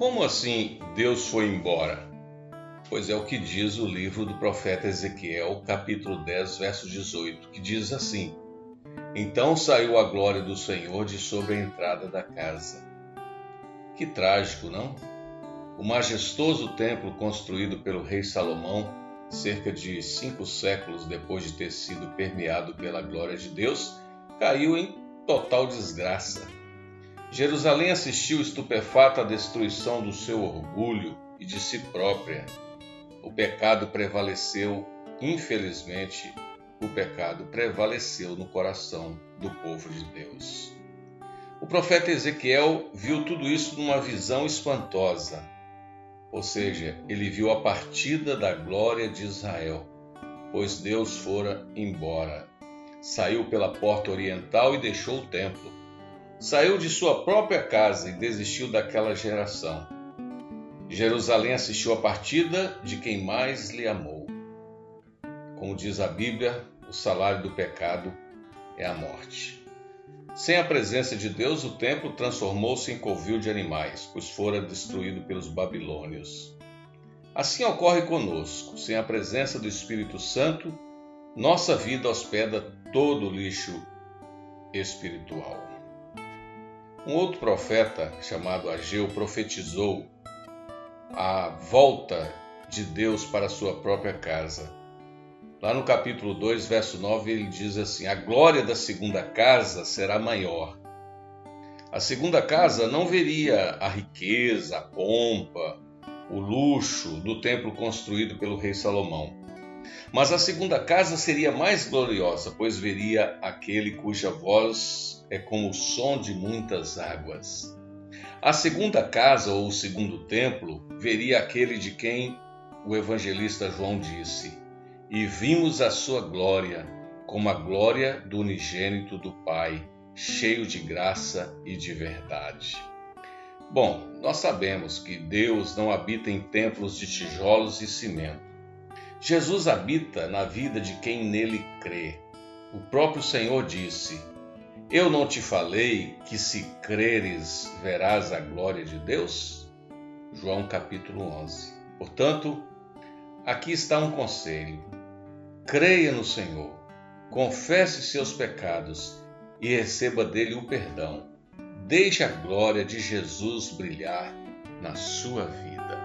Como assim Deus foi embora? Pois é o que diz o livro do profeta Ezequiel, capítulo 10, verso 18, que diz assim: Então saiu a glória do Senhor de sobre a entrada da casa. Que trágico, não? O majestoso templo construído pelo rei Salomão, cerca de cinco séculos depois de ter sido permeado pela glória de Deus, caiu em total desgraça. Jerusalém assistiu estupefata à destruição do seu orgulho e de si própria. O pecado prevaleceu, infelizmente, o pecado prevaleceu no coração do povo de Deus. O profeta Ezequiel viu tudo isso numa visão espantosa, ou seja, ele viu a partida da glória de Israel, pois Deus fora embora. Saiu pela porta oriental e deixou o templo Saiu de sua própria casa e desistiu daquela geração. Jerusalém assistiu a partida de quem mais lhe amou. Como diz a Bíblia, o salário do pecado é a morte. Sem a presença de Deus, o templo transformou-se em covil de animais, pois fora destruído pelos babilônios. Assim ocorre conosco. Sem a presença do Espírito Santo, nossa vida hospeda todo o lixo espiritual. Um outro profeta, chamado Ageu, profetizou a volta de Deus para a sua própria casa. Lá no capítulo 2, verso 9, ele diz assim: A glória da segunda casa será maior. A segunda casa não veria a riqueza, a pompa, o luxo do templo construído pelo rei Salomão. Mas a segunda casa seria mais gloriosa, pois veria aquele cuja voz é como o som de muitas águas. A segunda casa ou o segundo templo veria aquele de quem o evangelista João disse: E vimos a sua glória, como a glória do unigênito do Pai, cheio de graça e de verdade. Bom, nós sabemos que Deus não habita em templos de tijolos e cimento. Jesus habita na vida de quem nele crê. O próprio Senhor disse: eu não te falei que se creres verás a glória de Deus? João capítulo 11. Portanto, aqui está um conselho. Creia no Senhor, confesse seus pecados e receba dele o perdão. Deixe a glória de Jesus brilhar na sua vida.